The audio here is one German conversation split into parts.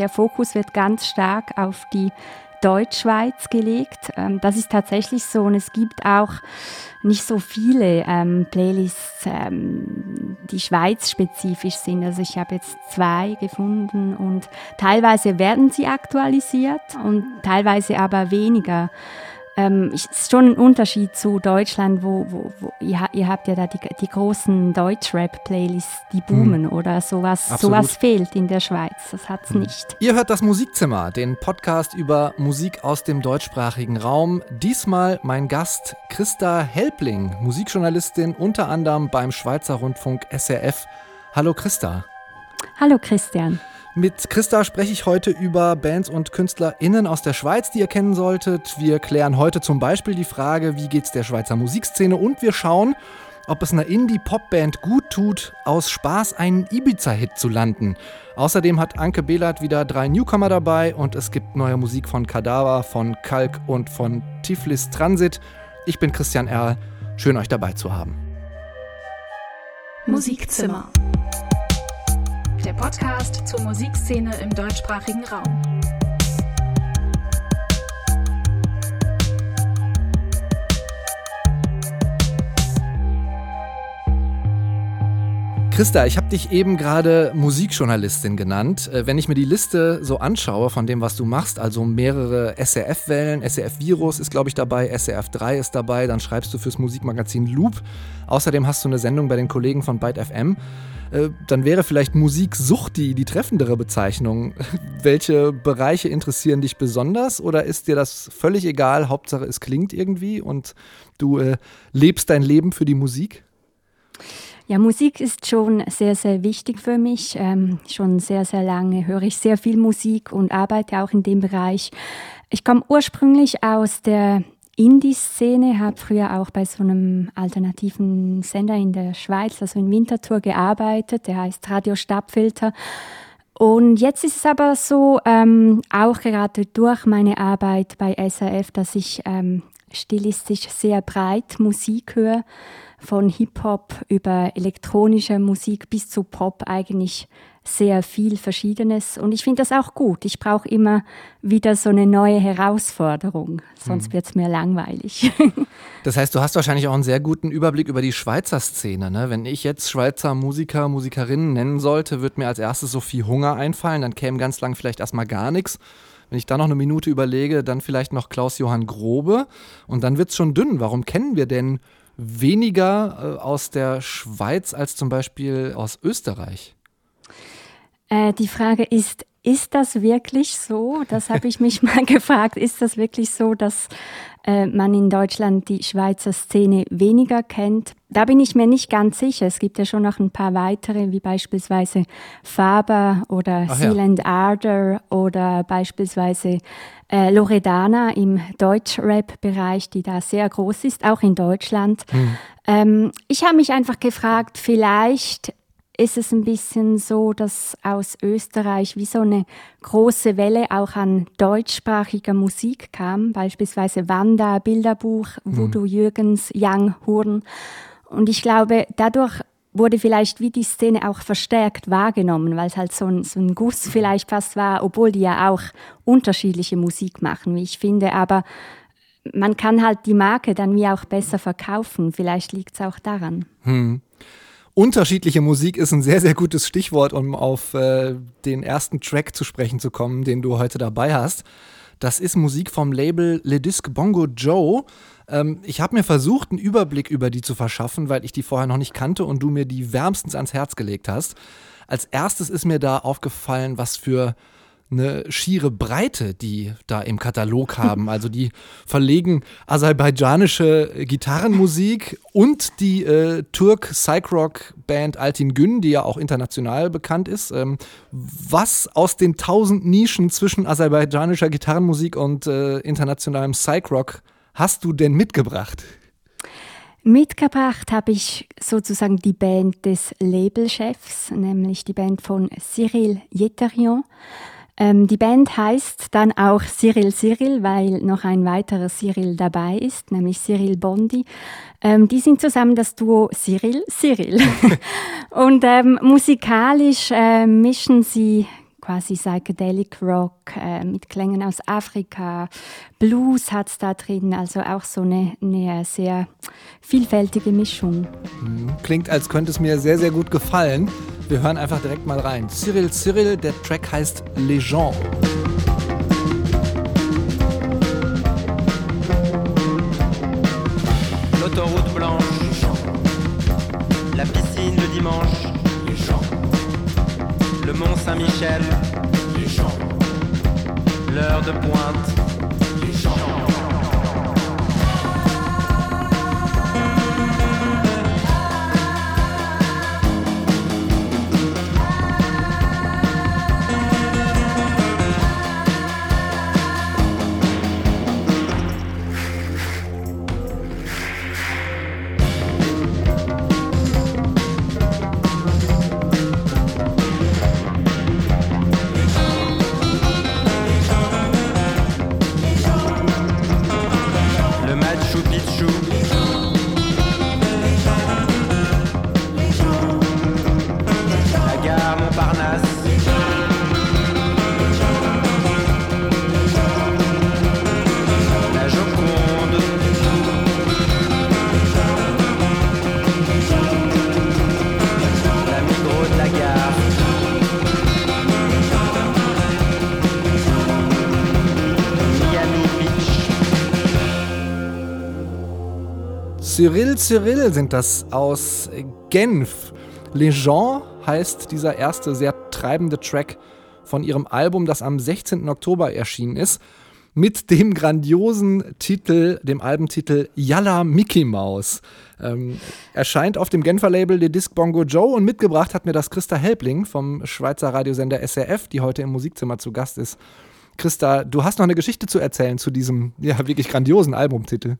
der Fokus wird ganz stark auf die Deutschschweiz gelegt. Ähm, das ist tatsächlich so und es gibt auch nicht so viele ähm, Playlists, ähm, die Schweiz-spezifisch sind. Also ich habe jetzt zwei gefunden und teilweise werden sie aktualisiert und teilweise aber weniger ähm, es ist schon ein Unterschied zu Deutschland, wo, wo, wo ihr, ihr, habt ja da die, die großen Deutschrap-Playlists, die boomen hm. oder sowas. Sowas fehlt in der Schweiz, das hat es hm. nicht. Ihr hört das Musikzimmer, den Podcast über Musik aus dem deutschsprachigen Raum. Diesmal mein Gast Christa Helpling, Musikjournalistin unter anderem beim Schweizer Rundfunk SRF. Hallo Christa. Hallo Christian. Mit Christa spreche ich heute über Bands und KünstlerInnen aus der Schweiz, die ihr kennen solltet. Wir klären heute zum Beispiel die Frage, wie geht's der Schweizer Musikszene und wir schauen, ob es einer Indie-Pop-Band gut tut, aus Spaß einen Ibiza-Hit zu landen. Außerdem hat Anke Behlert wieder drei Newcomer dabei und es gibt neue Musik von Kadaver, von Kalk und von Tiflis Transit. Ich bin Christian Erl. Schön euch dabei zu haben. Musikzimmer der Podcast zur Musikszene im deutschsprachigen Raum. Christa, ich habe dich eben gerade Musikjournalistin genannt. Äh, wenn ich mir die Liste so anschaue von dem, was du machst, also mehrere SRF-Wellen, SRF-Virus ist, glaube ich, dabei, SRF3 ist dabei, dann schreibst du fürs Musikmagazin Loop. Außerdem hast du eine Sendung bei den Kollegen von Byte FM. Äh, dann wäre vielleicht Musiksucht die, die treffendere Bezeichnung. Welche Bereiche interessieren dich besonders oder ist dir das völlig egal? Hauptsache, es klingt irgendwie und du äh, lebst dein Leben für die Musik? Ja, Musik ist schon sehr, sehr wichtig für mich. Ähm, schon sehr, sehr lange höre ich sehr viel Musik und arbeite auch in dem Bereich. Ich komme ursprünglich aus der Indie-Szene, habe früher auch bei so einem alternativen Sender in der Schweiz, also in Winterthur, gearbeitet. Der heißt Radio Stabfilter. Und jetzt ist es aber so, ähm, auch gerade durch meine Arbeit bei SRF, dass ich ähm, stilistisch sehr breit Musik höre, von Hip-Hop über elektronische Musik bis zu Pop eigentlich sehr viel Verschiedenes. Und ich finde das auch gut. Ich brauche immer wieder so eine neue Herausforderung, sonst mhm. wird es mir langweilig. das heißt, du hast wahrscheinlich auch einen sehr guten Überblick über die Schweizer Szene. Ne? Wenn ich jetzt Schweizer Musiker, Musikerinnen nennen sollte, wird mir als erstes Sophie Hunger einfallen. Dann käme ganz lang vielleicht erstmal gar nichts. Wenn ich da noch eine Minute überlege, dann vielleicht noch Klaus-Johann Grobe. Und dann wird es schon dünn. Warum kennen wir denn weniger äh, aus der Schweiz als zum Beispiel aus Österreich? Äh, die Frage ist, ist das wirklich so? Das habe ich mich mal gefragt. Ist das wirklich so, dass äh, man in Deutschland die Schweizer Szene weniger kennt? Da bin ich mir nicht ganz sicher. Es gibt ja schon noch ein paar weitere, wie beispielsweise Faber oder Ach Sealand ja. Ardor oder beispielsweise äh, Loredana im Deutschrap-Bereich, die da sehr groß ist, auch in Deutschland. Hm. Ähm, ich habe mich einfach gefragt, vielleicht ist es ein bisschen so, dass aus Österreich wie so eine große Welle auch an deutschsprachiger Musik kam, beispielsweise Wanda, Bilderbuch, Voodoo mhm. Jürgens, Young Horn. Und ich glaube, dadurch wurde vielleicht wie die Szene auch verstärkt wahrgenommen, weil es halt so ein, so ein Guss vielleicht fast war, obwohl die ja auch unterschiedliche Musik machen, wie ich finde. Aber man kann halt die Marke dann wie auch besser verkaufen. Vielleicht liegt es auch daran. Hm. Unterschiedliche Musik ist ein sehr, sehr gutes Stichwort, um auf äh, den ersten Track zu sprechen zu kommen, den du heute dabei hast. Das ist Musik vom Label Le Disc Bongo Joe. Ähm, ich habe mir versucht, einen Überblick über die zu verschaffen, weil ich die vorher noch nicht kannte und du mir die wärmstens ans Herz gelegt hast. Als erstes ist mir da aufgefallen, was für eine schiere Breite, die da im Katalog haben. Also die verlegen aserbaidschanische Gitarrenmusik und die äh, Turk-Psych-Rock-Band Altin Gün, die ja auch international bekannt ist. Ähm, was aus den tausend Nischen zwischen aserbaidschanischer Gitarrenmusik und äh, internationalem Psych-Rock hast du denn mitgebracht? Mitgebracht habe ich sozusagen die Band des Labelchefs, nämlich die Band von Cyril Yeterion. Ähm, die Band heißt dann auch Cyril Cyril, weil noch ein weiterer Cyril dabei ist, nämlich Cyril Bondi. Ähm, die sind zusammen das Duo Cyril Cyril. Und ähm, musikalisch äh, mischen sie quasi Psychedelic Rock äh, mit Klängen aus Afrika. Blues hat es da drin, also auch so eine, eine sehr vielfältige Mischung. Mhm. Klingt, als könnte es mir sehr, sehr gut gefallen. Wir hören einfach direkt mal rein. Cyril Cyril, der Track heißt Les gens. L'autoroute blanche, la piscine le dimanche, Mont-Saint-Michel, L'heure de pointe, it's true. Cyril Cyril sind das aus Genf. Les gens heißt dieser erste sehr treibende Track von ihrem Album, das am 16. Oktober erschienen ist, mit dem grandiosen Titel, dem Albentitel Yalla Mickey Mouse. Ähm, erscheint auf dem Genfer Label Le Disc Bongo Joe und mitgebracht hat mir das Christa Helbling vom Schweizer Radiosender SRF, die heute im Musikzimmer zu Gast ist. Christa, du hast noch eine Geschichte zu erzählen zu diesem ja wirklich grandiosen Albumtitel.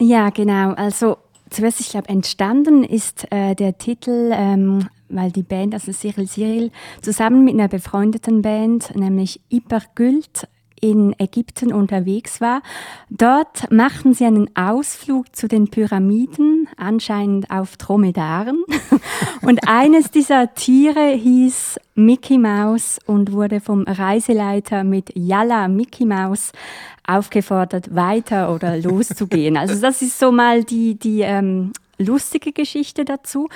Ja, genau. Also zuerst, ich glaube, entstanden ist äh, der Titel, ähm, weil die Band, also Cyril Cyril, zusammen mit einer befreundeten Band, nämlich Iper Gült, in Ägypten unterwegs war. Dort machten sie einen Ausflug zu den Pyramiden, anscheinend auf Dromedaren. Und eines dieser Tiere hieß Mickey Mouse und wurde vom Reiseleiter mit Yalla Mickey Mouse aufgefordert, weiter oder loszugehen. Also das ist so mal die, die ähm, lustige Geschichte dazu.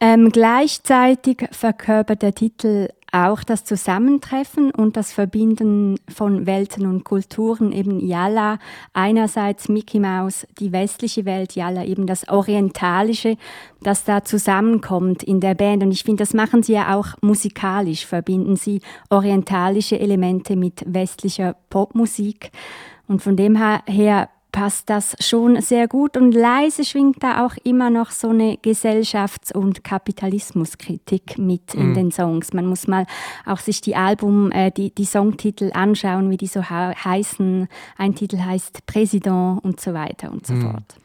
Ähm, gleichzeitig verkörpert der Titel auch das Zusammentreffen und das Verbinden von Welten und Kulturen, eben Yalla, einerseits Mickey Mouse, die westliche Welt, Yalla eben das Orientalische, das da zusammenkommt in der Band. Und ich finde, das machen sie ja auch musikalisch, verbinden sie orientalische Elemente mit westlicher Popmusik. Und von dem her passt das schon sehr gut und leise schwingt da auch immer noch so eine Gesellschafts- und Kapitalismuskritik mit in mhm. den Songs. Man muss mal auch sich die Album, äh, die, die Songtitel anschauen, wie die so heißen. Ein Titel heißt Präsident und so weiter und so mhm. fort.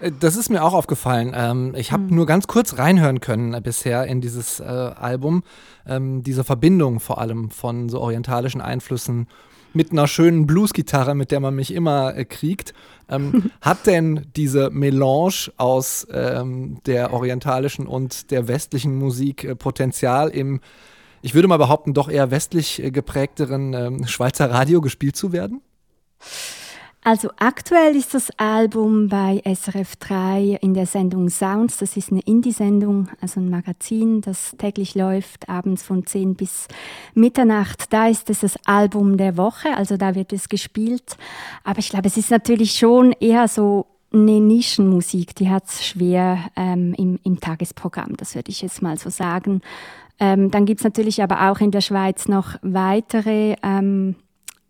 Äh, das ist mir auch aufgefallen. Ähm, ich habe mhm. nur ganz kurz reinhören können äh, bisher in dieses äh, Album. Ähm, diese Verbindung vor allem von so orientalischen Einflüssen mit einer schönen Bluesgitarre, mit der man mich immer äh, kriegt. Ähm, hat denn diese Melange aus ähm, der orientalischen und der westlichen Musik äh, Potenzial im, ich würde mal behaupten, doch eher westlich äh, geprägteren ähm, Schweizer Radio gespielt zu werden? Also aktuell ist das Album bei SRF 3 in der Sendung Sounds. Das ist eine Indie-Sendung, also ein Magazin, das täglich läuft, abends von 10 bis Mitternacht. Da ist es das Album der Woche, also da wird es gespielt. Aber ich glaube, es ist natürlich schon eher so eine Nischenmusik, die hat es schwer ähm, im, im Tagesprogramm, das würde ich jetzt mal so sagen. Ähm, dann gibt es natürlich aber auch in der Schweiz noch weitere ähm,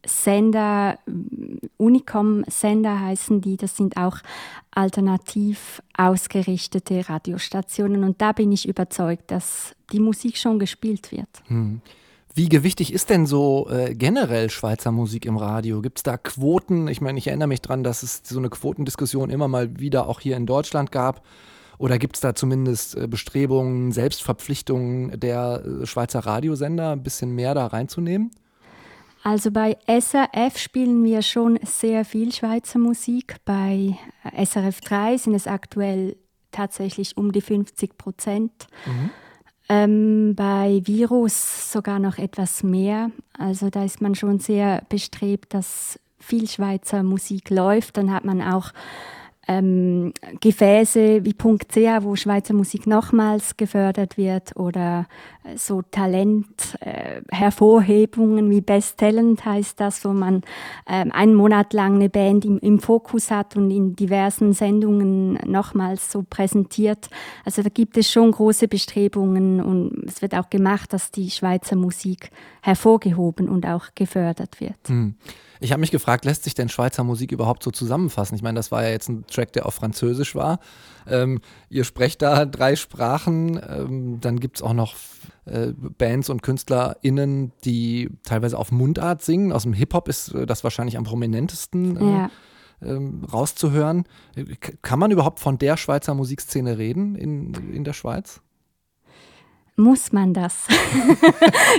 Sender, Unicom-Sender heißen die, das sind auch alternativ ausgerichtete Radiostationen und da bin ich überzeugt, dass die Musik schon gespielt wird. Hm. Wie gewichtig ist denn so äh, generell Schweizer Musik im Radio? Gibt es da Quoten? Ich meine, ich erinnere mich daran, dass es so eine Quotendiskussion immer mal wieder auch hier in Deutschland gab. Oder gibt es da zumindest äh, Bestrebungen, Selbstverpflichtungen der äh, Schweizer Radiosender, ein bisschen mehr da reinzunehmen? Also bei SRF spielen wir schon sehr viel Schweizer Musik. Bei SRF 3 sind es aktuell tatsächlich um die 50 Prozent. Mhm. Ähm, bei Virus sogar noch etwas mehr. Also da ist man schon sehr bestrebt, dass viel Schweizer Musik läuft. Dann hat man auch ähm, Gefäße wie .ch, wo Schweizer Musik nochmals gefördert wird oder äh, so Talent-Hervorhebungen äh, wie Best Talent heißt das, wo man ähm, einen Monat lang eine Band im, im, Fokus hat und in diversen Sendungen nochmals so präsentiert. Also da gibt es schon große Bestrebungen und es wird auch gemacht, dass die Schweizer Musik hervorgehoben und auch gefördert wird. Hm. Ich habe mich gefragt, lässt sich denn Schweizer Musik überhaupt so zusammenfassen? Ich meine, das war ja jetzt ein Track, der auf Französisch war. Ähm, ihr sprecht da drei Sprachen. Ähm, dann gibt es auch noch äh, Bands und KünstlerInnen, die teilweise auf Mundart singen. Aus dem Hip-Hop ist äh, das wahrscheinlich am prominentesten. Äh, ja. Ähm, rauszuhören. Kann man überhaupt von der Schweizer Musikszene reden in, in der Schweiz? Muss man das?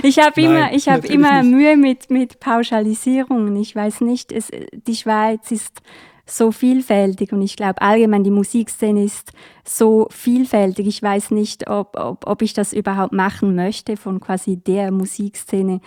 ich habe immer, ich hab immer Mühe mit, mit Pauschalisierungen. Ich weiß nicht, es, die Schweiz ist so vielfältig und ich glaube allgemein die Musikszene ist so vielfältig. Ich weiß nicht, ob, ob, ob ich das überhaupt machen möchte, von quasi der Musikszene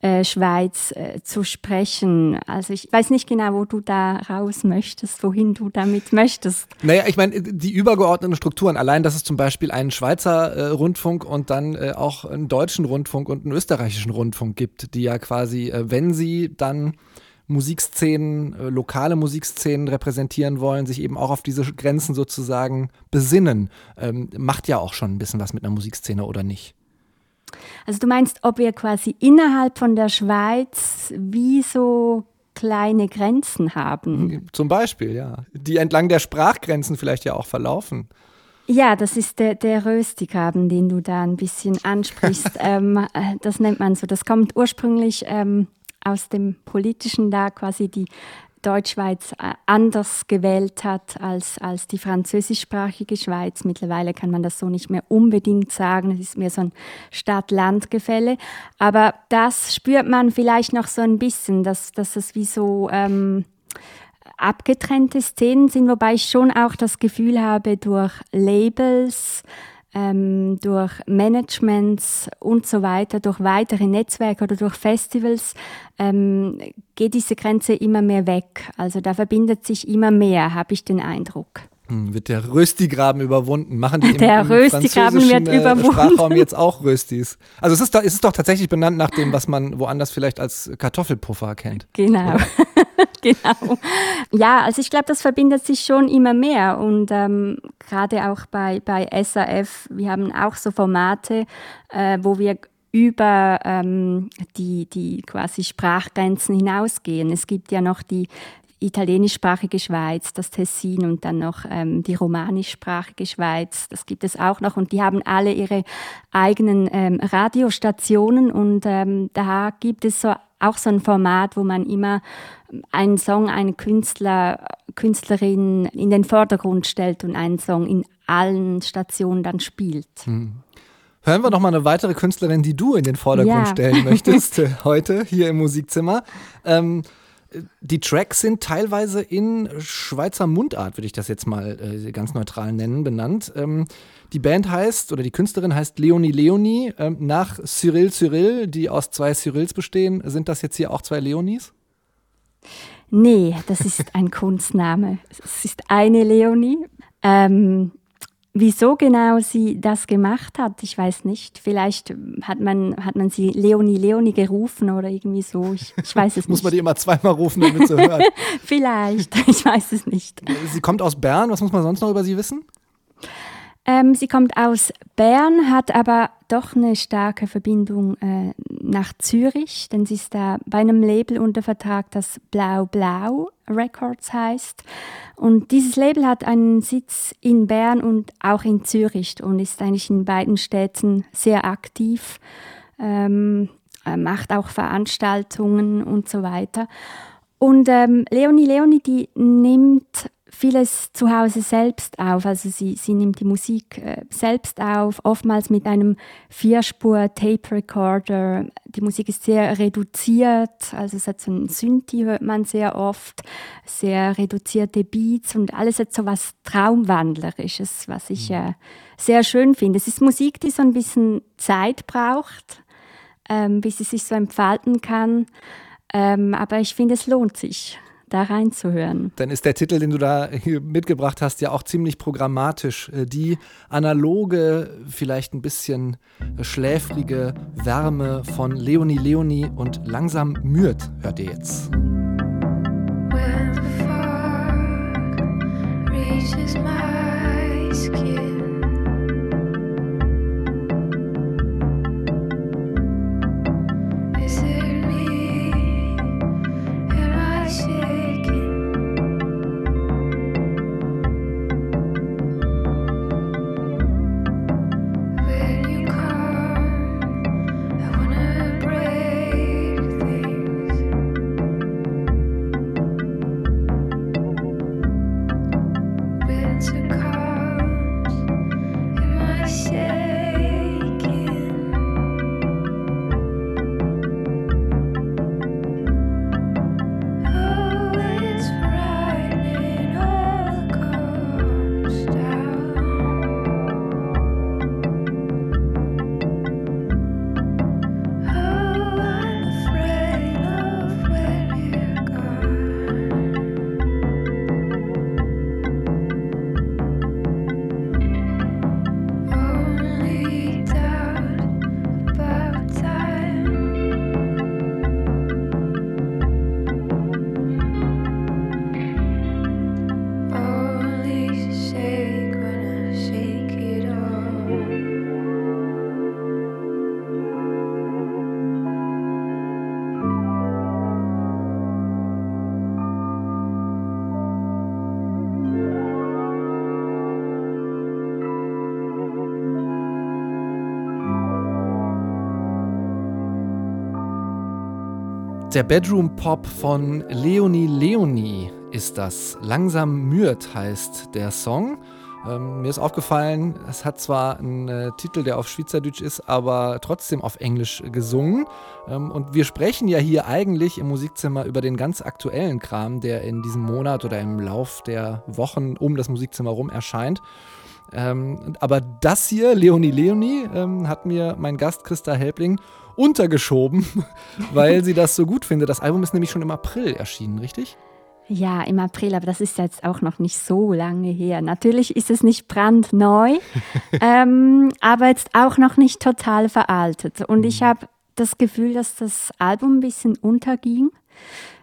äh, Schweiz äh, zu sprechen. Also ich weiß nicht genau, wo du da raus möchtest, wohin du damit möchtest. Naja, ich meine, die übergeordneten Strukturen, allein, dass es zum Beispiel einen Schweizer äh, Rundfunk und dann äh, auch einen deutschen Rundfunk und einen österreichischen Rundfunk gibt, die ja quasi, äh, wenn sie dann Musikszenen, äh, lokale Musikszenen repräsentieren wollen, sich eben auch auf diese Grenzen sozusagen besinnen. Ähm, macht ja auch schon ein bisschen was mit einer Musikszene oder nicht? Also du meinst, ob wir quasi innerhalb von der Schweiz wie so kleine Grenzen haben? Zum Beispiel, ja. Die entlang der Sprachgrenzen vielleicht ja auch verlaufen. Ja, das ist der, der Röstigraben, den du da ein bisschen ansprichst. ähm, äh, das nennt man so. Das kommt ursprünglich ähm, aus dem Politischen da quasi die Deutschschweiz äh, anders gewählt hat als, als die französischsprachige Schweiz. Mittlerweile kann man das so nicht mehr unbedingt sagen. Es ist mehr so ein Stadt-Land-Gefälle. Aber das spürt man vielleicht noch so ein bisschen, dass, dass es wie so ähm, abgetrennte Szenen sind, wobei ich schon auch das Gefühl habe, durch Labels, ähm, durch Managements und so weiter, durch weitere Netzwerke oder durch Festivals ähm, geht diese Grenze immer mehr weg. Also da verbindet sich immer mehr, habe ich den Eindruck. Hm, wird der Röstigraben überwunden? Machen die im, der im Röstigraben wird äh, überwunden. Sprachraum jetzt auch Röstis? Also es ist, doch, es ist doch tatsächlich benannt nach dem, was man woanders vielleicht als Kartoffelpuffer kennt. Genau. genau. Ja, also ich glaube, das verbindet sich schon immer mehr. Und ähm, gerade auch bei, bei SAF, wir haben auch so Formate, äh, wo wir über ähm, die, die quasi Sprachgrenzen hinausgehen. Es gibt ja noch die italienischsprachige Schweiz, das Tessin und dann noch ähm, die romanischsprachige Schweiz. Das gibt es auch noch und die haben alle ihre eigenen ähm, Radiostationen und ähm, da gibt es so auch so ein Format, wo man immer einen Song, einen Künstler, Künstlerin in den Vordergrund stellt und einen Song in allen Stationen dann spielt. Hm. Hören wir noch mal eine weitere Künstlerin, die du in den Vordergrund ja. stellen möchtest äh, heute hier im Musikzimmer. Ähm, die Tracks sind teilweise in Schweizer Mundart, würde ich das jetzt mal äh, ganz neutral nennen, benannt. Ähm, die Band heißt, oder die Künstlerin heißt Leonie Leonie, ähm, nach Cyril Cyril, die aus zwei Cyrils bestehen. Sind das jetzt hier auch zwei Leonies? Nee, das ist ein Kunstname. Es ist eine Leonie. Ähm, Wieso genau sie das gemacht hat, ich weiß nicht. Vielleicht hat man, hat man sie Leonie Leonie gerufen oder irgendwie so. Ich, ich weiß es nicht. Muss man die immer zweimal rufen, damit sie hört? Vielleicht, ich weiß es nicht. Sie kommt aus Bern. Was muss man sonst noch über sie wissen? Ähm, sie kommt aus Bern, hat aber doch eine starke Verbindung äh, nach Zürich, denn sie ist da bei einem Label unter Vertrag, das Blau Blau Records heißt. Und dieses Label hat einen Sitz in Bern und auch in Zürich und ist eigentlich in beiden Städten sehr aktiv, ähm, macht auch Veranstaltungen und so weiter. Und ähm, Leonie Leonie, die nimmt vieles zu Hause selbst auf. Also sie, sie nimmt die Musik äh, selbst auf, oftmals mit einem Vierspur-Tape-Recorder. Die Musik ist sehr reduziert, also es hat so ein Synthi, hört man sehr oft, sehr reduzierte Beats und alles hat so was Traumwandlerisches, was ich mhm. äh, sehr schön finde. Es ist Musik, die so ein bisschen Zeit braucht, ähm, bis sie sich so entfalten kann. Ähm, aber ich finde, es lohnt sich da reinzuhören. Dann ist der Titel, den du da mitgebracht hast, ja auch ziemlich programmatisch. Äh, die analoge, vielleicht ein bisschen schläfrige Wärme von Leonie Leonie und langsam Mürt hört ihr jetzt. When the fog reaches my skin Der Bedroom Pop von Leonie Leonie ist das. Langsam Mürt heißt der Song. Ähm, mir ist aufgefallen, es hat zwar einen äh, Titel, der auf Schweizerdeutsch ist, aber trotzdem auf Englisch gesungen. Ähm, und wir sprechen ja hier eigentlich im Musikzimmer über den ganz aktuellen Kram, der in diesem Monat oder im Lauf der Wochen um das Musikzimmer rum erscheint. Ähm, aber das hier, Leonie Leonie, ähm, hat mir mein Gast Christa Helbling untergeschoben, weil sie das so gut findet. Das Album ist nämlich schon im April erschienen, richtig? Ja, im April, aber das ist jetzt auch noch nicht so lange her. Natürlich ist es nicht brandneu, ähm, aber jetzt auch noch nicht total veraltet. Und ich mhm. habe das Gefühl, dass das Album ein bisschen unterging.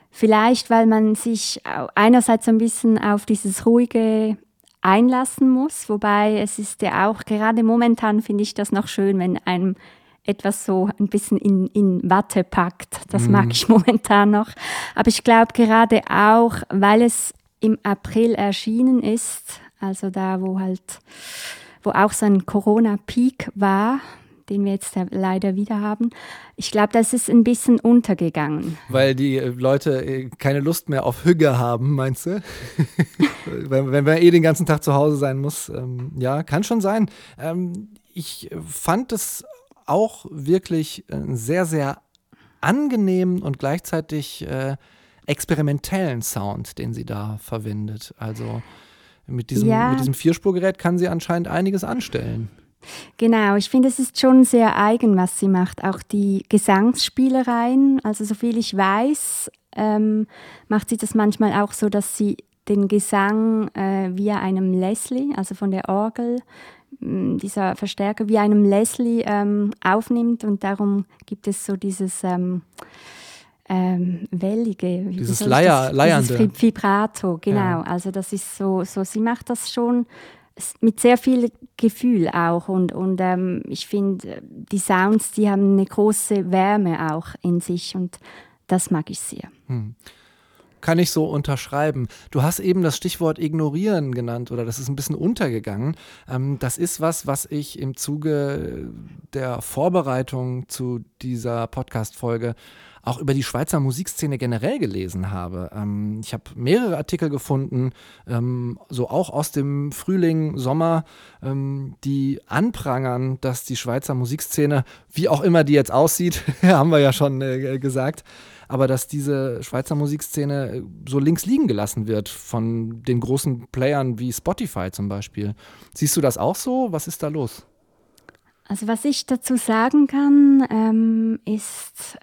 Vielleicht, weil man sich einerseits ein bisschen auf dieses ruhige einlassen muss, wobei es ist ja auch gerade momentan finde ich das noch schön, wenn einem etwas so ein bisschen in, in Watte packt. Das mm. mag ich momentan noch. Aber ich glaube gerade auch, weil es im April erschienen ist, also da, wo halt, wo auch so ein Corona-Peak war, den wir jetzt leider wieder haben. Ich glaube, das ist ein bisschen untergegangen. Weil die äh, Leute äh, keine Lust mehr auf Hüge haben, meinst du? wenn, wenn man eh den ganzen Tag zu Hause sein muss. Ähm, ja, kann schon sein. Ähm, ich fand es auch wirklich einen sehr, sehr angenehmen und gleichzeitig äh, experimentellen Sound, den sie da verwendet. Also mit diesem, ja. mit diesem Vierspurgerät kann sie anscheinend einiges anstellen. Genau, ich finde, es ist schon sehr eigen, was sie macht. Auch die Gesangsspielereien, also soviel ich weiß, ähm, macht sie das manchmal auch so, dass sie den Gesang äh, via einem Leslie, also von der Orgel, dieser Verstärker wie einem Leslie ähm, aufnimmt und darum gibt es so dieses ähm, ähm, wellige, dieses Leier, das, Leiernde. Dieses Vibrato, genau. Ja. Also das ist so, so, sie macht das schon mit sehr viel Gefühl auch und, und ähm, ich finde, die Sounds, die haben eine große Wärme auch in sich und das mag ich sehr. Hm. Kann ich so unterschreiben. Du hast eben das Stichwort ignorieren genannt oder das ist ein bisschen untergegangen. Ähm, das ist was, was ich im Zuge der Vorbereitung zu dieser Podcast-Folge auch über die Schweizer Musikszene generell gelesen habe. Ähm, ich habe mehrere Artikel gefunden, ähm, so auch aus dem Frühling, Sommer, ähm, die anprangern, dass die Schweizer Musikszene, wie auch immer die jetzt aussieht, haben wir ja schon äh, gesagt, aber dass diese Schweizer Musikszene äh, so links liegen gelassen wird von den großen Playern wie Spotify zum Beispiel. Siehst du das auch so? Was ist da los? Also was ich dazu sagen kann, ähm, ist,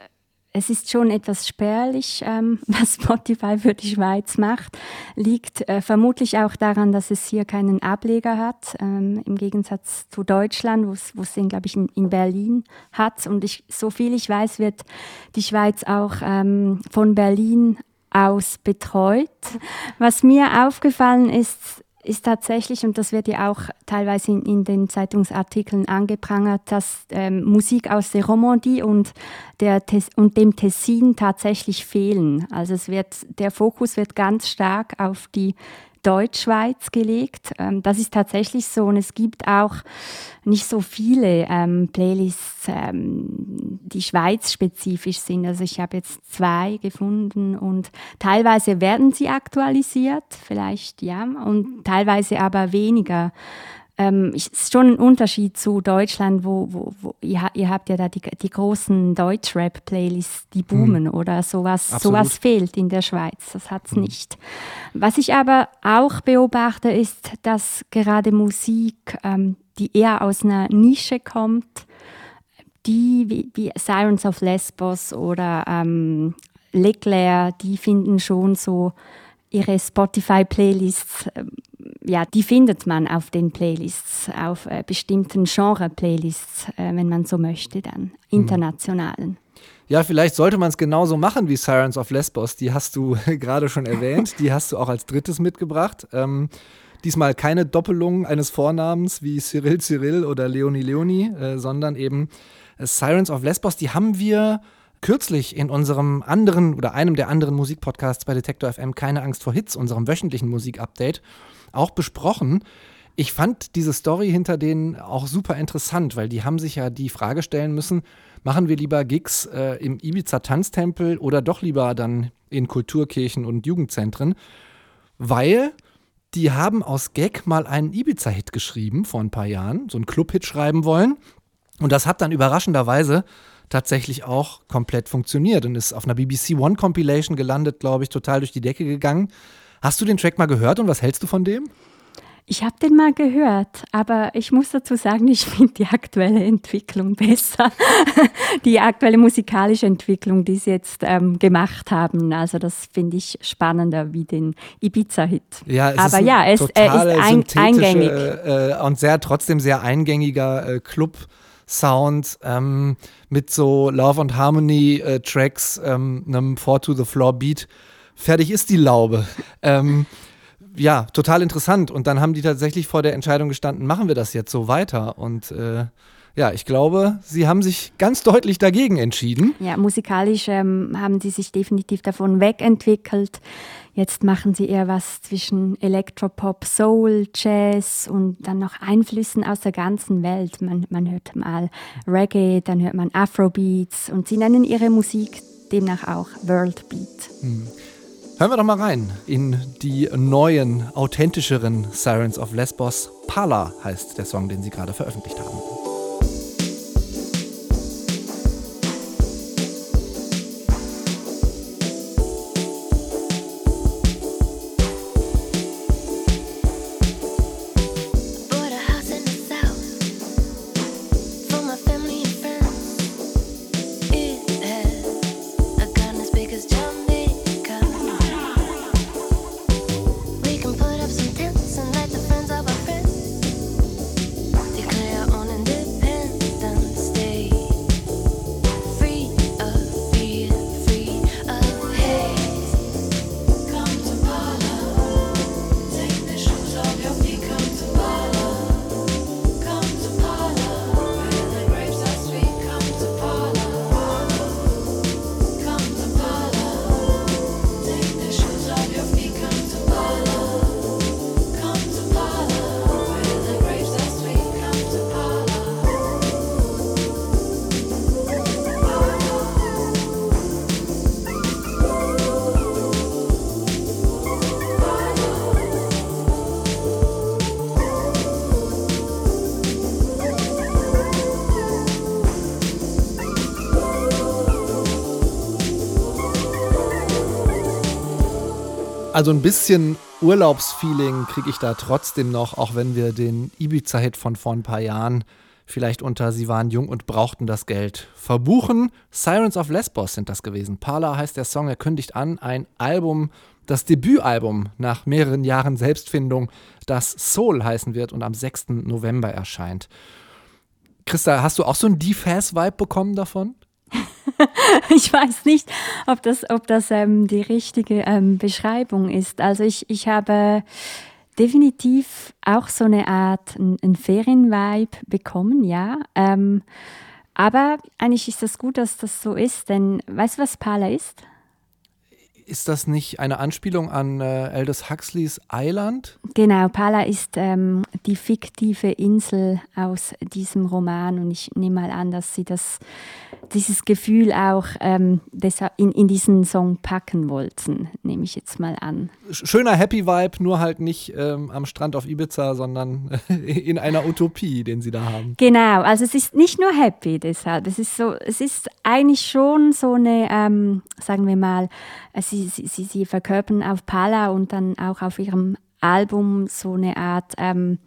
es ist schon etwas spärlich, ähm, was Spotify für die Schweiz macht. Liegt äh, vermutlich auch daran, dass es hier keinen Ableger hat, ähm, im Gegensatz zu Deutschland, wo es den, glaube ich, in, in, Berlin hat. Und ich, so viel ich weiß, wird die Schweiz auch ähm, von Berlin aus betreut. Was mir aufgefallen ist, ist tatsächlich, und das wird ja auch teilweise in, in den Zeitungsartikeln angeprangert, dass ähm, Musik aus der Romandie und, der, und dem Tessin tatsächlich fehlen. Also es wird, der Fokus wird ganz stark auf die Deutschschweiz gelegt. Ähm, das ist tatsächlich so und es gibt auch nicht so viele ähm, Playlists, ähm, die Schweiz-spezifisch sind. Also ich habe jetzt zwei gefunden und teilweise werden sie aktualisiert, vielleicht ja, und teilweise aber weniger ähm, ist schon ein Unterschied zu Deutschland, wo, wo, wo ihr, ihr, habt ja da die, die großen Deutschrap-Playlists, die boomen mhm. oder sowas, sowas fehlt in der Schweiz. Das hat es mhm. nicht. Was ich aber auch beobachte, ist, dass gerade Musik, ähm, die eher aus einer Nische kommt, die wie, wie Sirens of Lesbos oder ähm, Leclerc, die finden schon so ihre Spotify-Playlists, ähm, ja, die findet man auf den Playlists, auf äh, bestimmten Genre-Playlists, äh, wenn man so möchte, dann mhm. internationalen. Ja, vielleicht sollte man es genauso machen wie Sirens of Lesbos. Die hast du gerade schon erwähnt. Die hast du auch als drittes mitgebracht. Ähm, diesmal keine Doppelung eines Vornamens wie Cyril Cyril oder Leonie Leonie, äh, sondern eben äh, Sirens of Lesbos. Die haben wir kürzlich in unserem anderen oder einem der anderen Musikpodcasts bei Detektor FM Keine Angst vor Hits, unserem wöchentlichen Musikupdate, auch besprochen. Ich fand diese Story hinter denen auch super interessant, weil die haben sich ja die Frage stellen müssen, machen wir lieber Gigs äh, im Ibiza Tanztempel oder doch lieber dann in Kulturkirchen und Jugendzentren? Weil die haben aus Gag mal einen Ibiza-Hit geschrieben vor ein paar Jahren, so einen Club-Hit schreiben wollen. Und das hat dann überraschenderweise tatsächlich auch komplett funktioniert und ist auf einer BBC One Compilation gelandet, glaube ich, total durch die Decke gegangen. Hast du den Track mal gehört und was hältst du von dem? Ich habe den mal gehört, aber ich muss dazu sagen, ich finde die aktuelle Entwicklung besser. die aktuelle musikalische Entwicklung, die sie jetzt ähm, gemacht haben. Also das finde ich spannender wie den Ibiza-Hit. Ja, aber ja, es, er ist ein, eingängig. Äh, und sehr trotzdem sehr eingängiger äh, Club. Sound ähm, mit so Love and Harmony äh, Tracks, ähm, einem Four to the Floor Beat. Fertig ist die Laube. Ähm, ja, total interessant. Und dann haben die tatsächlich vor der Entscheidung gestanden, machen wir das jetzt so weiter? Und äh, ja, ich glaube, sie haben sich ganz deutlich dagegen entschieden. Ja, musikalisch ähm, haben sie sich definitiv davon wegentwickelt. Jetzt machen sie eher was zwischen Elektropop, Soul, Jazz und dann noch Einflüssen aus der ganzen Welt. Man, man hört mal Reggae, dann hört man Afrobeats und sie nennen ihre Musik demnach auch Worldbeat. Hm. Hören wir doch mal rein in die neuen, authentischeren Sirens of Lesbos. Pala heißt der Song, den sie gerade veröffentlicht haben. Also ein bisschen Urlaubsfeeling kriege ich da trotzdem noch, auch wenn wir den Ibiza-Hit von vor ein paar Jahren vielleicht unter Sie waren jung und brauchten das Geld verbuchen. Sirens of Lesbos sind das gewesen. Parla heißt der Song, er kündigt an, ein Album, das Debütalbum nach mehreren Jahren Selbstfindung, das Soul heißen wird und am 6. November erscheint. Christa, hast du auch so einen D-Fast-Vibe bekommen davon? ich weiß nicht, ob das, ob das ähm, die richtige ähm, Beschreibung ist. Also ich, ich habe definitiv auch so eine Art ein Ferienvibe bekommen, ja. Ähm, aber eigentlich ist das gut, dass das so ist, denn weißt du, was Pala ist? Ist das nicht eine Anspielung an äh, Aldous Huxleys Island? Genau, Pala ist ähm, die fiktive Insel aus diesem Roman und ich nehme mal an, dass sie das dieses Gefühl auch ähm, in, in diesen Song packen wollten, nehme ich jetzt mal an. Schöner Happy Vibe, nur halt nicht ähm, am Strand auf Ibiza, sondern in einer Utopie, den sie da haben. Genau, also es ist nicht nur happy deshalb, es ist so, es ist eigentlich schon so eine, ähm, sagen wir mal, äh, sie, sie, sie verkörpern auf Pala und dann auch auf ihrem Album so eine Art ähm,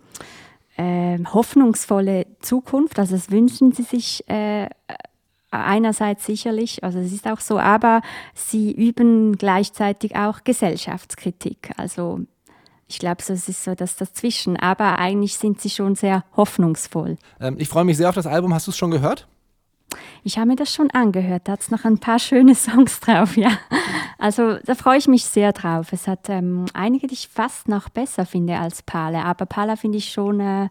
äh, hoffnungsvolle Zukunft. Also das wünschen sie sich äh, einerseits sicherlich, also es ist auch so, aber sie üben gleichzeitig auch Gesellschaftskritik. Also ich glaube, es ist so das Dazwischen, aber eigentlich sind sie schon sehr hoffnungsvoll. Ähm, ich freue mich sehr auf das Album. Hast du es schon gehört? Ich habe mir das schon angehört. Da hat es noch ein paar schöne Songs drauf, ja. Also da freue ich mich sehr drauf. Es hat ähm, einige, die ich fast noch besser finde als Pala. Aber Pala finde ich schon, äh,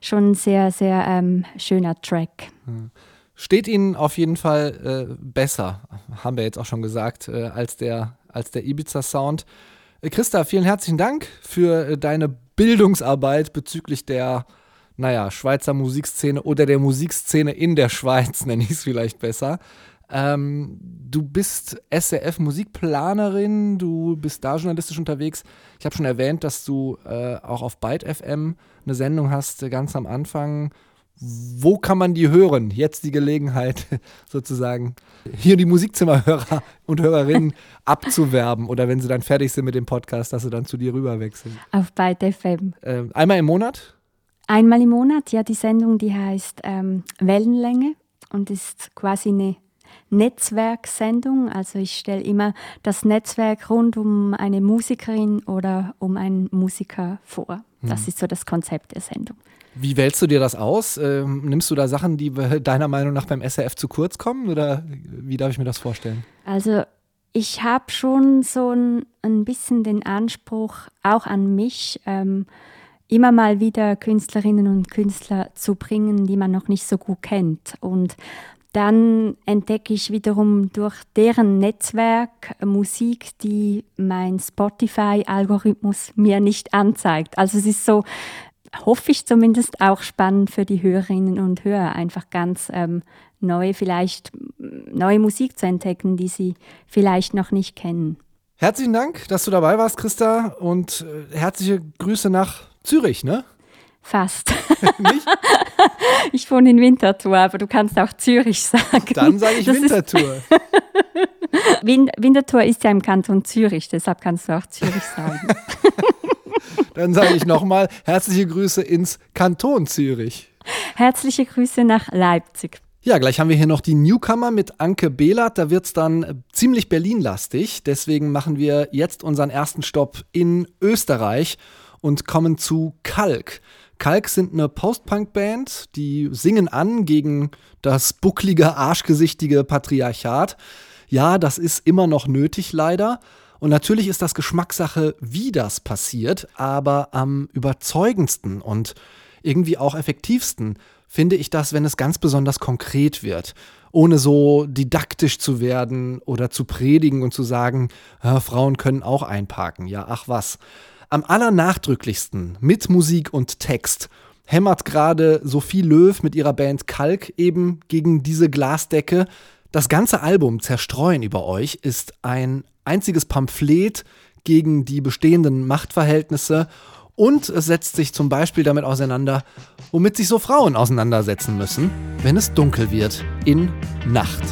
schon ein sehr, sehr ähm, schöner Track. Hm. Steht Ihnen auf jeden Fall äh, besser, haben wir jetzt auch schon gesagt, äh, als der, als der Ibiza-Sound. Äh, Christa, vielen herzlichen Dank für äh, deine Bildungsarbeit bezüglich der, naja, Schweizer Musikszene oder der Musikszene in der Schweiz, nenne ich es vielleicht besser. Ähm, du bist SRF-Musikplanerin, du bist da journalistisch unterwegs. Ich habe schon erwähnt, dass du äh, auch auf Byte FM eine Sendung hast, äh, ganz am Anfang wo kann man die hören? Jetzt die Gelegenheit, sozusagen hier die Musikzimmerhörer und Hörerinnen abzuwerben oder wenn sie dann fertig sind mit dem Podcast, dass sie dann zu dir rüberwechseln. Auf Byte FM. Ähm, einmal im Monat? Einmal im Monat, ja. Die Sendung, die heißt ähm, Wellenlänge und ist quasi eine Netzwerksendung. Also ich stelle immer das Netzwerk rund um eine Musikerin oder um einen Musiker vor. Das hm. ist so das Konzept der Sendung. Wie wählst du dir das aus? Ähm, nimmst du da Sachen, die deiner Meinung nach beim SRF zu kurz kommen oder wie darf ich mir das vorstellen? Also ich habe schon so ein, ein bisschen den Anspruch, auch an mich, ähm, immer mal wieder Künstlerinnen und Künstler zu bringen, die man noch nicht so gut kennt. Und dann entdecke ich wiederum durch deren Netzwerk Musik, die mein Spotify-Algorithmus mir nicht anzeigt. Also es ist so hoffe ich zumindest auch spannend für die Hörerinnen und Hörer, einfach ganz ähm, neue, vielleicht neue Musik zu entdecken, die sie vielleicht noch nicht kennen. Herzlichen Dank, dass du dabei warst, Christa, und äh, herzliche Grüße nach Zürich, ne? Fast. Nicht? Ich wohne in Winterthur, aber du kannst auch Zürich sagen. Dann sage ich das Winterthur. Winterthur ist ja im Kanton Zürich, deshalb kannst du auch Zürich sagen. Dann sage ich nochmal herzliche Grüße ins Kanton Zürich. Herzliche Grüße nach Leipzig. Ja, gleich haben wir hier noch die Newcomer mit Anke Behlert. Da wird es dann ziemlich Berlin-lastig. Deswegen machen wir jetzt unseren ersten Stopp in Österreich und kommen zu Kalk. Kalk sind eine Post-Punk-Band, die singen an gegen das bucklige, arschgesichtige Patriarchat. Ja, das ist immer noch nötig, leider. Und natürlich ist das Geschmackssache, wie das passiert, aber am überzeugendsten und irgendwie auch effektivsten finde ich das, wenn es ganz besonders konkret wird, ohne so didaktisch zu werden oder zu predigen und zu sagen, Frauen können auch einparken, ja, ach was. Am allernachdrücklichsten mit Musik und Text hämmert gerade Sophie Löw mit ihrer Band Kalk eben gegen diese Glasdecke. Das ganze Album Zerstreuen über euch ist ein einziges Pamphlet gegen die bestehenden Machtverhältnisse und es setzt sich zum Beispiel damit auseinander, womit sich so Frauen auseinandersetzen müssen, wenn es dunkel wird in Nacht.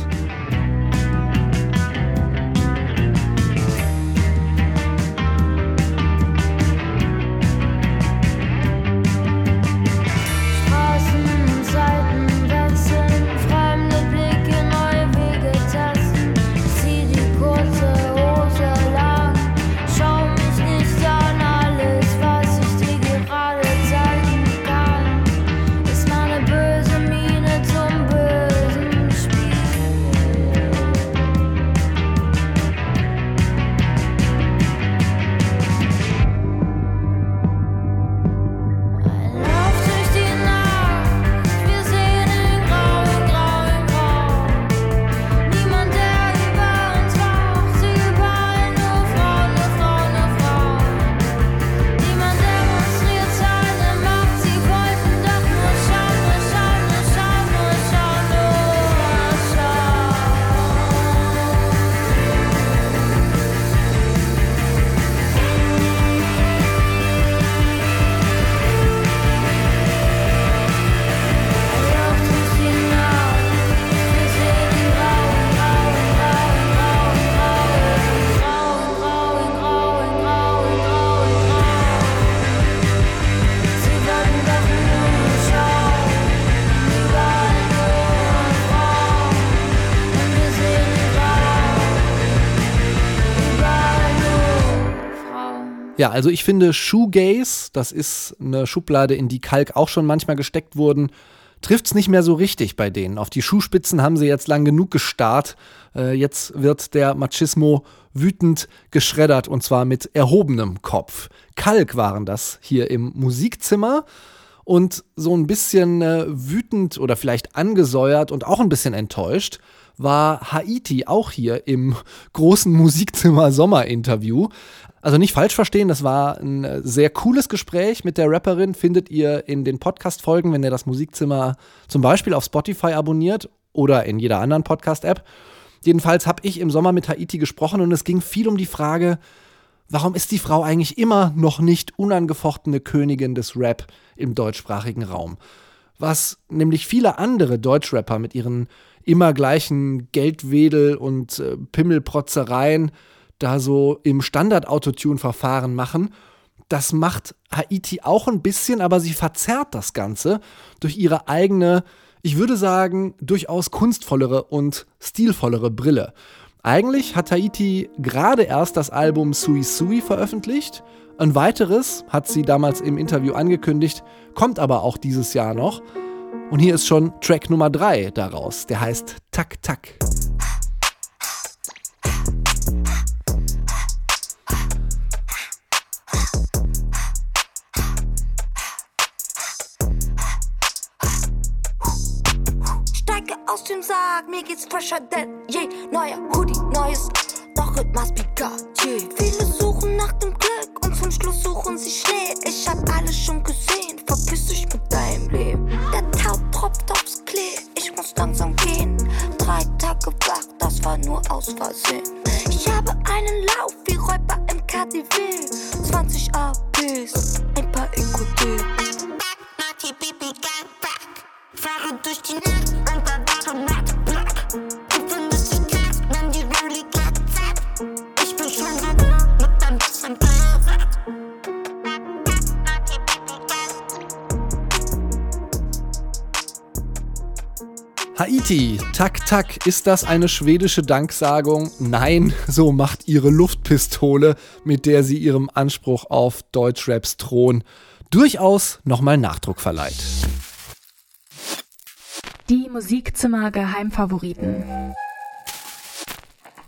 Ja, also ich finde Shoegaze, das ist eine Schublade, in die Kalk auch schon manchmal gesteckt wurden, trifft's nicht mehr so richtig bei denen. Auf die Schuhspitzen haben sie jetzt lang genug gestarrt. Äh, jetzt wird der Machismo wütend geschreddert und zwar mit erhobenem Kopf. Kalk waren das hier im Musikzimmer und so ein bisschen äh, wütend oder vielleicht angesäuert und auch ein bisschen enttäuscht war Haiti auch hier im großen Musikzimmer Sommerinterview. Also nicht falsch verstehen, das war ein äh, sehr cooles Gespräch mit der Rapperin, findet ihr in den Podcast-Folgen, wenn ihr das Musikzimmer zum Beispiel auf Spotify abonniert oder in jeder anderen Podcast-App. Jedenfalls habe ich im Sommer mit Haiti gesprochen und es ging viel um die Frage, warum ist die Frau eigentlich immer noch nicht unangefochtene Königin des Rap im deutschsprachigen Raum? Was nämlich viele andere Deutschrapper mit ihren immer gleichen Geldwedel und äh, Pimmelprotzereien da so im Standard-Autotune-Verfahren machen. Das macht Haiti auch ein bisschen, aber sie verzerrt das Ganze durch ihre eigene, ich würde sagen, durchaus kunstvollere und stilvollere Brille. Eigentlich hat Haiti gerade erst das Album Sui Sui veröffentlicht. Ein weiteres hat sie damals im Interview angekündigt, kommt aber auch dieses Jahr noch. Und hier ist schon Track Nummer 3 daraus, der heißt Tak Tak. Aus dem Sarg, mir geht's fresher denn je. Neuer Hoodie, neues, doch it must be God, yeah. Viele suchen nach dem Glück und zum Schluss suchen sie Schnee. Ich hab alles schon gesehen, verpiss dich mit deinem Leben. Der Tau tropft aufs Klee, ich muss langsam gehen. Drei Tage wach, das war nur aus Versehen. Ich habe einen Lauf wie Räuber im KTW. 20 APs, ein paar EQD. Naughty Baby, Fahre durch die Nacht Haiti, tak tak, ist das eine schwedische Danksagung? Nein, so macht ihre Luftpistole, mit der sie ihrem Anspruch auf Deutschraps Thron durchaus nochmal Nachdruck verleiht. Die Musikzimmer Geheimfavoriten.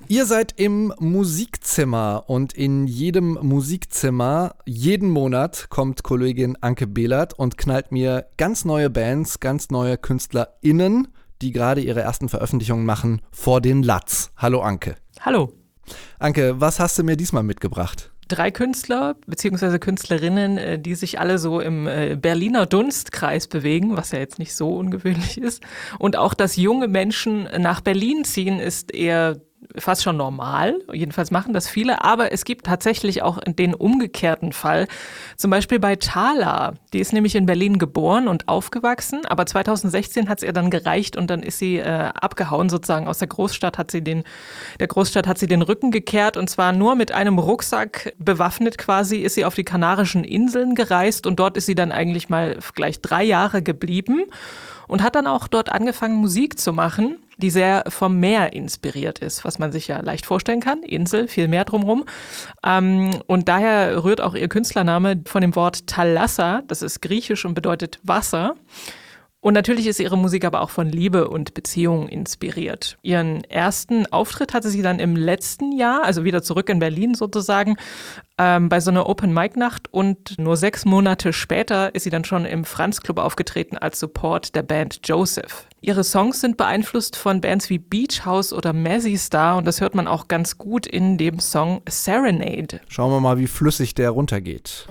Ihr seid im Musikzimmer und in jedem Musikzimmer, jeden Monat kommt Kollegin Anke Behlert und knallt mir ganz neue Bands, ganz neue KünstlerInnen, die gerade ihre ersten Veröffentlichungen machen, vor den Latz. Hallo Anke. Hallo. Anke, was hast du mir diesmal mitgebracht? drei Künstler bzw. Künstlerinnen, äh, die sich alle so im äh, Berliner Dunstkreis bewegen, was ja jetzt nicht so ungewöhnlich ist. Und auch, dass junge Menschen nach Berlin ziehen, ist eher fast schon normal. Jedenfalls machen das viele. Aber es gibt tatsächlich auch den umgekehrten Fall. Zum Beispiel bei Thala. Die ist nämlich in Berlin geboren und aufgewachsen. Aber 2016 hat es ihr dann gereicht und dann ist sie äh, abgehauen sozusagen aus der Großstadt. Hat sie den, der Großstadt hat sie den Rücken gekehrt und zwar nur mit einem Rucksack bewaffnet quasi ist sie auf die Kanarischen Inseln gereist und dort ist sie dann eigentlich mal gleich drei Jahre geblieben und hat dann auch dort angefangen, Musik zu machen, die sehr vom Meer inspiriert ist, was man sich ja leicht vorstellen kann. Insel, viel Meer drumherum. Ähm, und daher rührt auch ihr Künstlername von dem Wort Thalassa, das ist griechisch und bedeutet Wasser. Und natürlich ist ihre Musik aber auch von Liebe und Beziehungen inspiriert. Ihren ersten Auftritt hatte sie dann im letzten Jahr, also wieder zurück in Berlin sozusagen, ähm, bei so einer Open-Mic-Nacht. Und nur sechs Monate später ist sie dann schon im Franz Club aufgetreten als Support der Band Joseph. Ihre Songs sind beeinflusst von Bands wie Beach House oder Mazzy Star und das hört man auch ganz gut in dem Song Serenade. Schauen wir mal, wie flüssig der runtergeht.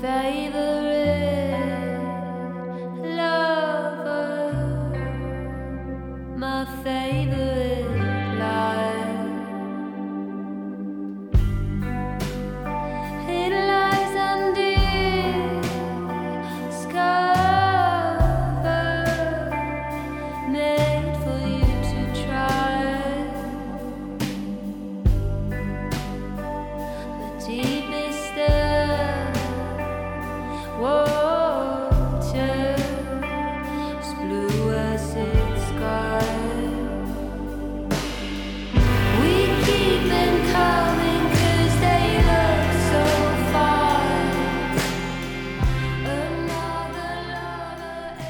favor.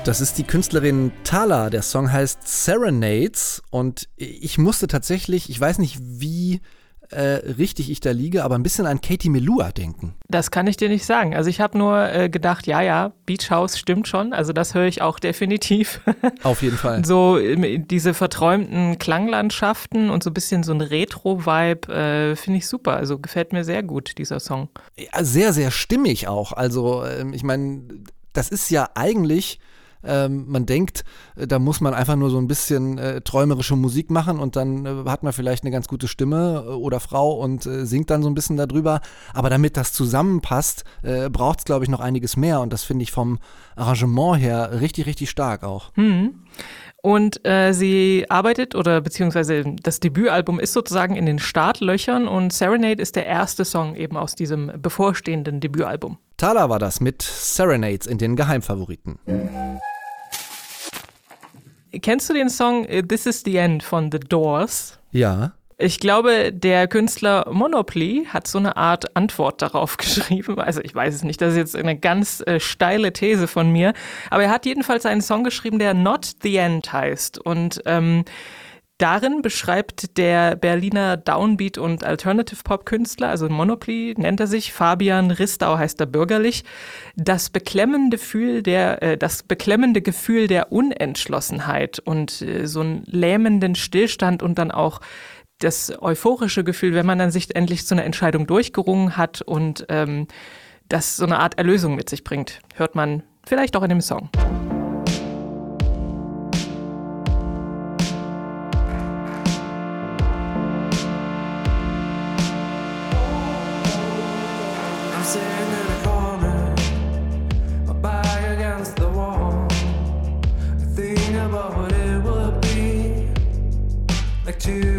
Das ist die Künstlerin Tala. Der Song heißt Serenades und ich musste tatsächlich, ich weiß nicht, wie äh, richtig ich da liege, aber ein bisschen an Katie Melua denken. Das kann ich dir nicht sagen. Also ich habe nur äh, gedacht, ja, ja, Beach House stimmt schon. Also das höre ich auch definitiv. Auf jeden Fall. so ähm, diese verträumten Klanglandschaften und so ein bisschen so ein Retro-Vibe äh, finde ich super. Also gefällt mir sehr gut, dieser Song. Ja, sehr, sehr stimmig auch. Also ähm, ich meine, das ist ja eigentlich ähm, man denkt, äh, da muss man einfach nur so ein bisschen äh, träumerische Musik machen und dann äh, hat man vielleicht eine ganz gute Stimme äh, oder Frau und äh, singt dann so ein bisschen darüber. Aber damit das zusammenpasst, äh, braucht es, glaube ich, noch einiges mehr und das finde ich vom Arrangement her richtig, richtig stark auch. Hm. Und äh, sie arbeitet oder beziehungsweise das Debütalbum ist sozusagen in den Startlöchern und Serenade ist der erste Song eben aus diesem bevorstehenden Debütalbum. Thala war das mit Serenades in den Geheimfavoriten. Kennst du den Song äh, This is the End von The Doors? Ja. Ich glaube, der Künstler Monopoly hat so eine Art Antwort darauf geschrieben. Also ich weiß es nicht, das ist jetzt eine ganz äh, steile These von mir. Aber er hat jedenfalls einen Song geschrieben, der Not the End heißt. Und ähm, Darin beschreibt der Berliner Downbeat- und Alternative-Pop-Künstler, also Monopoly nennt er sich, Fabian Ristau heißt er bürgerlich, das beklemmende Gefühl der, äh, das beklemmende Gefühl der Unentschlossenheit und äh, so einen lähmenden Stillstand und dann auch das euphorische Gefühl, wenn man dann sich endlich zu einer Entscheidung durchgerungen hat und ähm, das so eine Art Erlösung mit sich bringt, hört man vielleicht auch in dem Song. To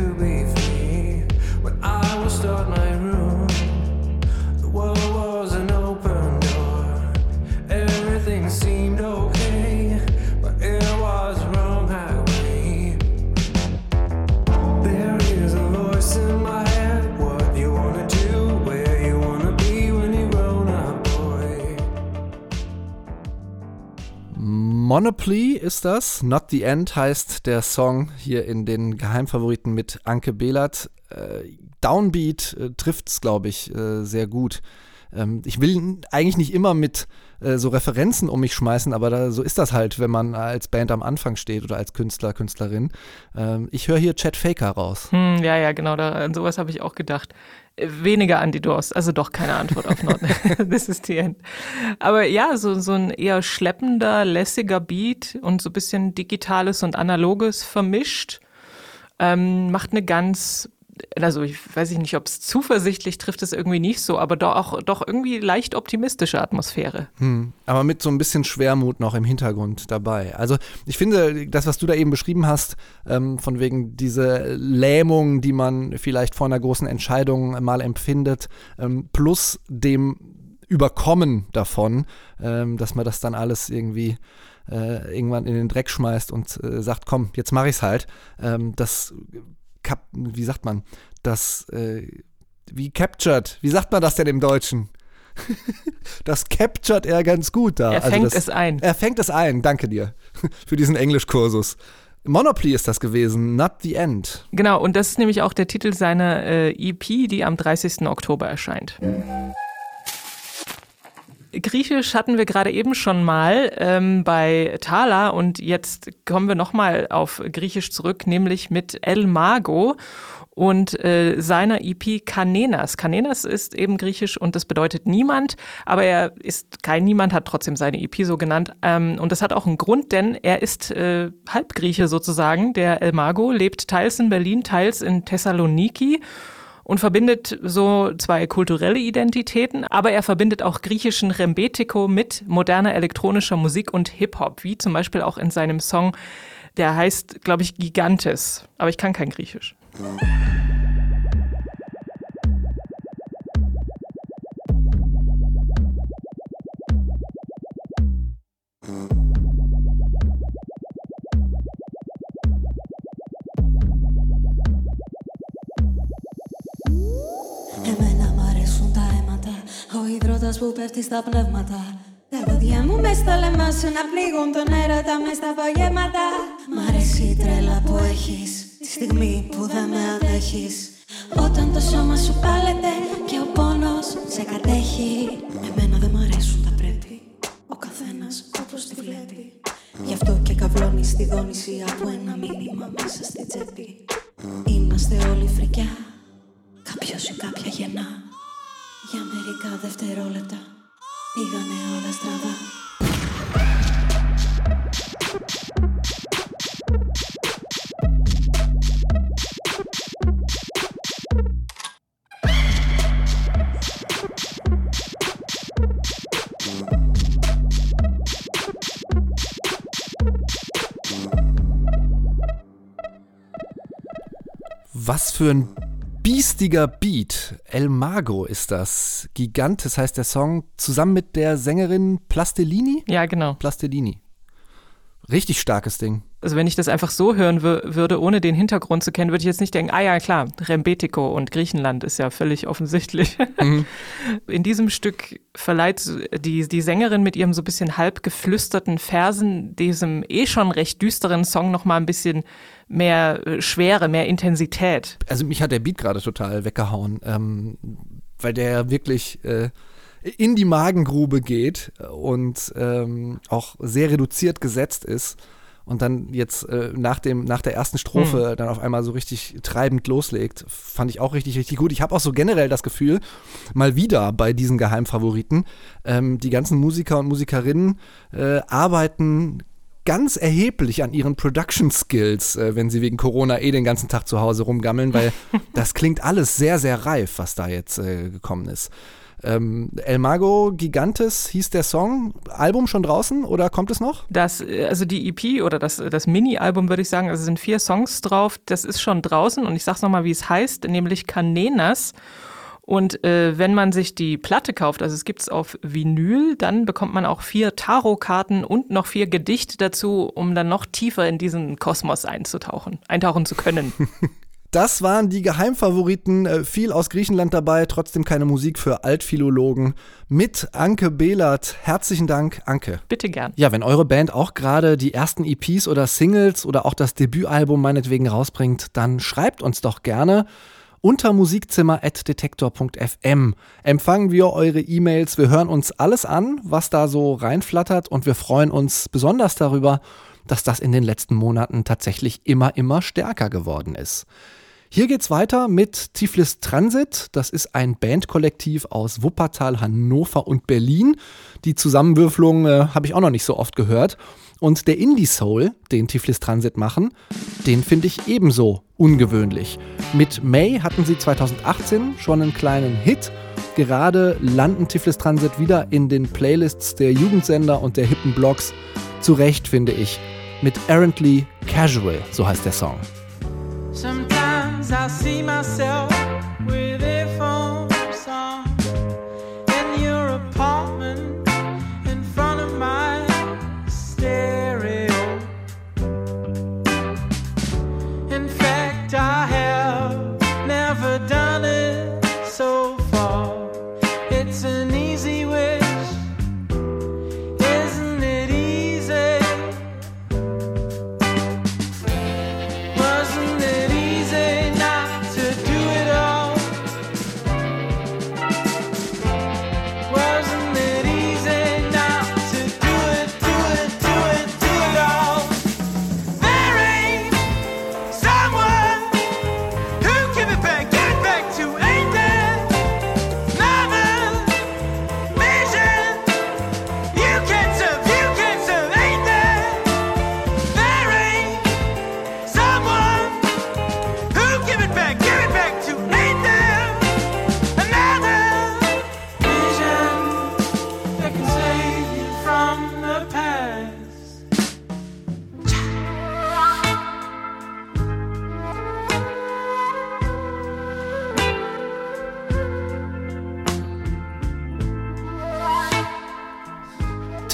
Monopoly ist das. Not the End heißt der Song hier in den Geheimfavoriten mit Anke Behlert. Äh, Downbeat äh, trifft es, glaube ich, äh, sehr gut. Ähm, ich will eigentlich nicht immer mit äh, so Referenzen um mich schmeißen, aber da, so ist das halt, wenn man als Band am Anfang steht oder als Künstler, Künstlerin. Ähm, ich höre hier Chad Faker raus. Hm, ja, ja, genau, da, an sowas habe ich auch gedacht. Äh, Weniger an die Doors, also doch keine Antwort auf Not. This is the end. Aber ja, so, so ein eher schleppender, lässiger Beat und so ein bisschen Digitales und Analoges vermischt, ähm, macht eine ganz, also ich weiß nicht, ob es zuversichtlich trifft, es irgendwie nicht so, aber doch, auch, doch irgendwie leicht optimistische Atmosphäre. Hm, aber mit so ein bisschen Schwermut noch im Hintergrund dabei. Also ich finde, das, was du da eben beschrieben hast, ähm, von wegen diese Lähmung, die man vielleicht vor einer großen Entscheidung mal empfindet, ähm, plus dem Überkommen davon, ähm, dass man das dann alles irgendwie äh, irgendwann in den Dreck schmeißt und äh, sagt, komm, jetzt mache ich's halt. Ähm, das, kap wie sagt man, das, äh, wie captured, wie sagt man das denn im Deutschen? das captured er ganz gut da. Er Also fängt das, es ein. Er fängt es ein, danke dir für diesen Englischkursus. Monopoly ist das gewesen, Not the End. Genau, und das ist nämlich auch der Titel seiner äh, EP, die am 30. Oktober erscheint. Griechisch hatten wir gerade eben schon mal ähm, bei Thala und jetzt kommen wir nochmal auf Griechisch zurück, nämlich mit El Mago und äh, seiner EP Kanenas. Kanenas ist eben griechisch und das bedeutet niemand, aber er ist kein Niemand, hat trotzdem seine EP so genannt. Ähm, und das hat auch einen Grund, denn er ist äh, Halbgrieche sozusagen. Der El Mago lebt teils in Berlin, teils in Thessaloniki und verbindet so zwei kulturelle Identitäten, aber er verbindet auch griechischen Rembetiko mit moderner elektronischer Musik und Hip-Hop, wie zum Beispiel auch in seinem Song, der heißt, glaube ich, Gigantes, aber ich kann kein Griechisch. Ja. Mm-hmm. Ο υδρότας που πέφτει στα πνεύματα. Τα δόντια μου μες στο λαιμό σου να πληγούν τον έρωτα μες στα απογεύματα. Μ' αρέσει η τρέλα που έχεις Τη στιγμή που δεν με αντέχεις. Όταν το σώμα σου πάλεται και ο πόνος σε κατέχει. Εμένα δεν μ' αρέσουν τα πρέπει. Ο καθένας όπως τη βλέπει. Γι' αυτό και καυλώνει στη δόνηση από ένα μήνυμα μέσα στη τσέπη. Είμαστε όλοι φρικιά. Κάποιος ή κάποια γεννά Για μερικά δευτερόλεπτα Πήγανε όλα στραβά Was für ein biestiger Beat. El Mago ist das. Gigantes heißt der Song, zusammen mit der Sängerin Plastilini? Ja, genau. Plastilini. Richtig starkes Ding. Also wenn ich das einfach so hören wür- würde, ohne den Hintergrund zu kennen, würde ich jetzt nicht denken, ah ja klar, Rembetiko und Griechenland ist ja völlig offensichtlich. In diesem Stück verleiht die, die Sängerin mit ihrem so ein bisschen halb geflüsterten Versen diesem eh schon recht düsteren Song nochmal ein bisschen mehr äh, Schwere, mehr Intensität. Also mich hat der Beat gerade total weggehauen, ähm, weil der wirklich äh, in die Magengrube geht und ähm, auch sehr reduziert gesetzt ist. Und dann jetzt äh, nach, dem, nach der ersten Strophe dann auf einmal so richtig treibend loslegt, fand ich auch richtig, richtig gut. Ich habe auch so generell das Gefühl, mal wieder bei diesen Geheimfavoriten, ähm, die ganzen Musiker und Musikerinnen äh, arbeiten ganz erheblich an ihren Production Skills, äh, wenn sie wegen Corona eh den ganzen Tag zu Hause rumgammeln, weil das klingt alles sehr, sehr reif, was da jetzt äh, gekommen ist. Ähm, El Mago Gigantes hieß der Song. Album schon draußen oder kommt es noch? Das, äh, also die EP oder das, das Mini-Album würde ich sagen, also sind vier Songs drauf, das ist schon draußen und ich sag's nochmal, wie es heißt, nämlich Canenas. Und äh, wenn man sich die Platte kauft, also es gibt's auf Vinyl, dann bekommt man auch vier Tarotkarten und noch vier Gedichte dazu, um dann noch tiefer in diesen Kosmos einzutauchen, eintauchen zu können. Das waren die Geheimfavoriten. Äh, Viel aus Griechenland dabei, trotzdem keine Musik für Altphilologen. Mit Anke Behlert. Herzlichen Dank, Anke. Bitte gern. Ja, wenn eure Band auch gerade die ersten EPs oder Singles oder auch das Debütalbum meinetwegen rausbringt, dann schreibt uns doch gerne unter musikzimmer.detektor.fm. Empfangen wir eure E-Mails. Wir hören uns alles an, was da so reinflattert und wir freuen uns besonders darüber, dass das in den letzten Monaten tatsächlich immer, immer stärker geworden ist. Hier geht's weiter mit Tiflis Transit. Das ist ein Bandkollektiv aus Wuppertal, Hannover und Berlin. Die Zusammenwürfelung äh, habe ich auch noch nicht so oft gehört. Und der Indie Soul, den Tiflis Transit machen, den finde ich ebenso ungewöhnlich. Mit May hatten sie 2018 schon einen kleinen Hit. Gerade landen Tiflis Transit wieder in den Playlists der Jugendsender und der hippen Blogs. Zu Recht, finde ich. Mit Errantly Casual, so heißt der Song. Sometimes I see myself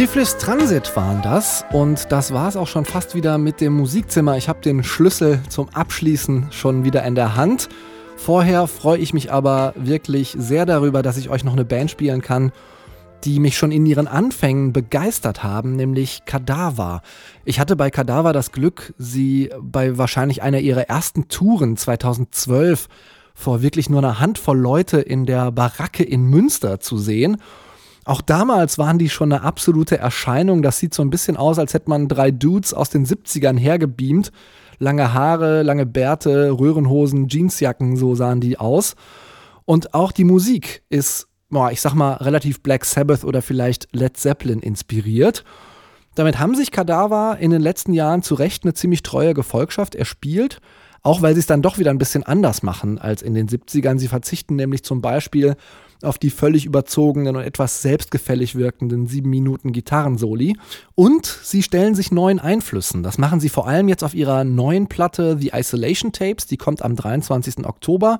Tiflis Transit waren das und das war es auch schon fast wieder mit dem Musikzimmer. Ich habe den Schlüssel zum Abschließen schon wieder in der Hand. Vorher freue ich mich aber wirklich sehr darüber, dass ich euch noch eine Band spielen kann, die mich schon in ihren Anfängen begeistert haben, nämlich Kadaver. Ich hatte bei Kadaver das Glück, sie bei wahrscheinlich einer ihrer ersten Touren 2012 vor wirklich nur einer Handvoll Leute in der Baracke in Münster zu sehen. Auch damals waren die schon eine absolute Erscheinung. Das sieht so ein bisschen aus, als hätte man drei Dudes aus den 70ern hergebeamt. Lange Haare, lange Bärte, Röhrenhosen, Jeansjacken, so sahen die aus. Und auch die Musik ist, ich sag mal, relativ Black Sabbath oder vielleicht Led Zeppelin inspiriert. Damit haben sich Kadaver in den letzten Jahren zu Recht eine ziemlich treue Gefolgschaft erspielt, auch weil sie es dann doch wieder ein bisschen anders machen als in den 70ern. Sie verzichten nämlich zum Beispiel auf die völlig überzogenen und etwas selbstgefällig wirkenden sieben Minuten Gitarrensoli. Und sie stellen sich neuen Einflüssen. Das machen sie vor allem jetzt auf ihrer neuen Platte The Isolation Tapes. Die kommt am 23. Oktober.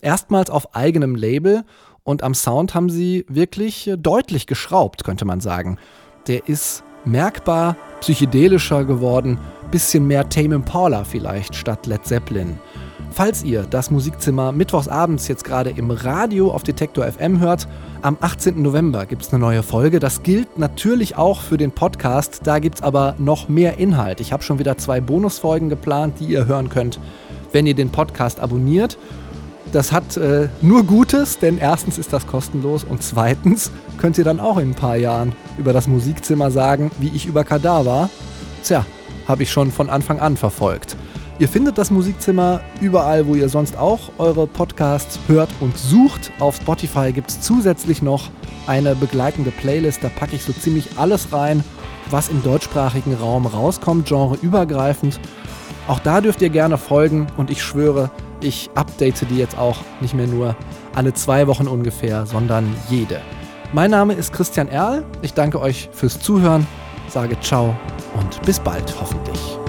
Erstmals auf eigenem Label. Und am Sound haben sie wirklich äh, deutlich geschraubt, könnte man sagen. Der ist merkbar psychedelischer geworden, bisschen mehr Tame Impala vielleicht statt Led Zeppelin. Falls ihr das Musikzimmer mittwochsabends jetzt gerade im Radio auf Detektor FM hört, am 18. November gibt es eine neue Folge. Das gilt natürlich auch für den Podcast. Da gibt es aber noch mehr Inhalt. Ich habe schon wieder zwei Bonusfolgen geplant, die ihr hören könnt, wenn ihr den Podcast abonniert. Das hat äh, nur Gutes, denn erstens ist das kostenlos und zweitens könnt ihr dann auch in ein paar Jahren über das Musikzimmer sagen, wie ich über Kadaver. Tja, habe ich schon von Anfang an verfolgt. Ihr findet das Musikzimmer überall, wo ihr sonst auch eure Podcasts hört und sucht. Auf Spotify gibt es zusätzlich noch eine begleitende Playlist. Da packe ich so ziemlich alles rein, was im deutschsprachigen Raum rauskommt, genreübergreifend. Auch da dürft ihr gerne folgen und ich schwöre, ich update die jetzt auch nicht mehr nur alle zwei Wochen ungefähr, sondern jede. Mein Name ist Christian Erl. Ich danke euch fürs Zuhören, sage ciao und bis bald hoffentlich.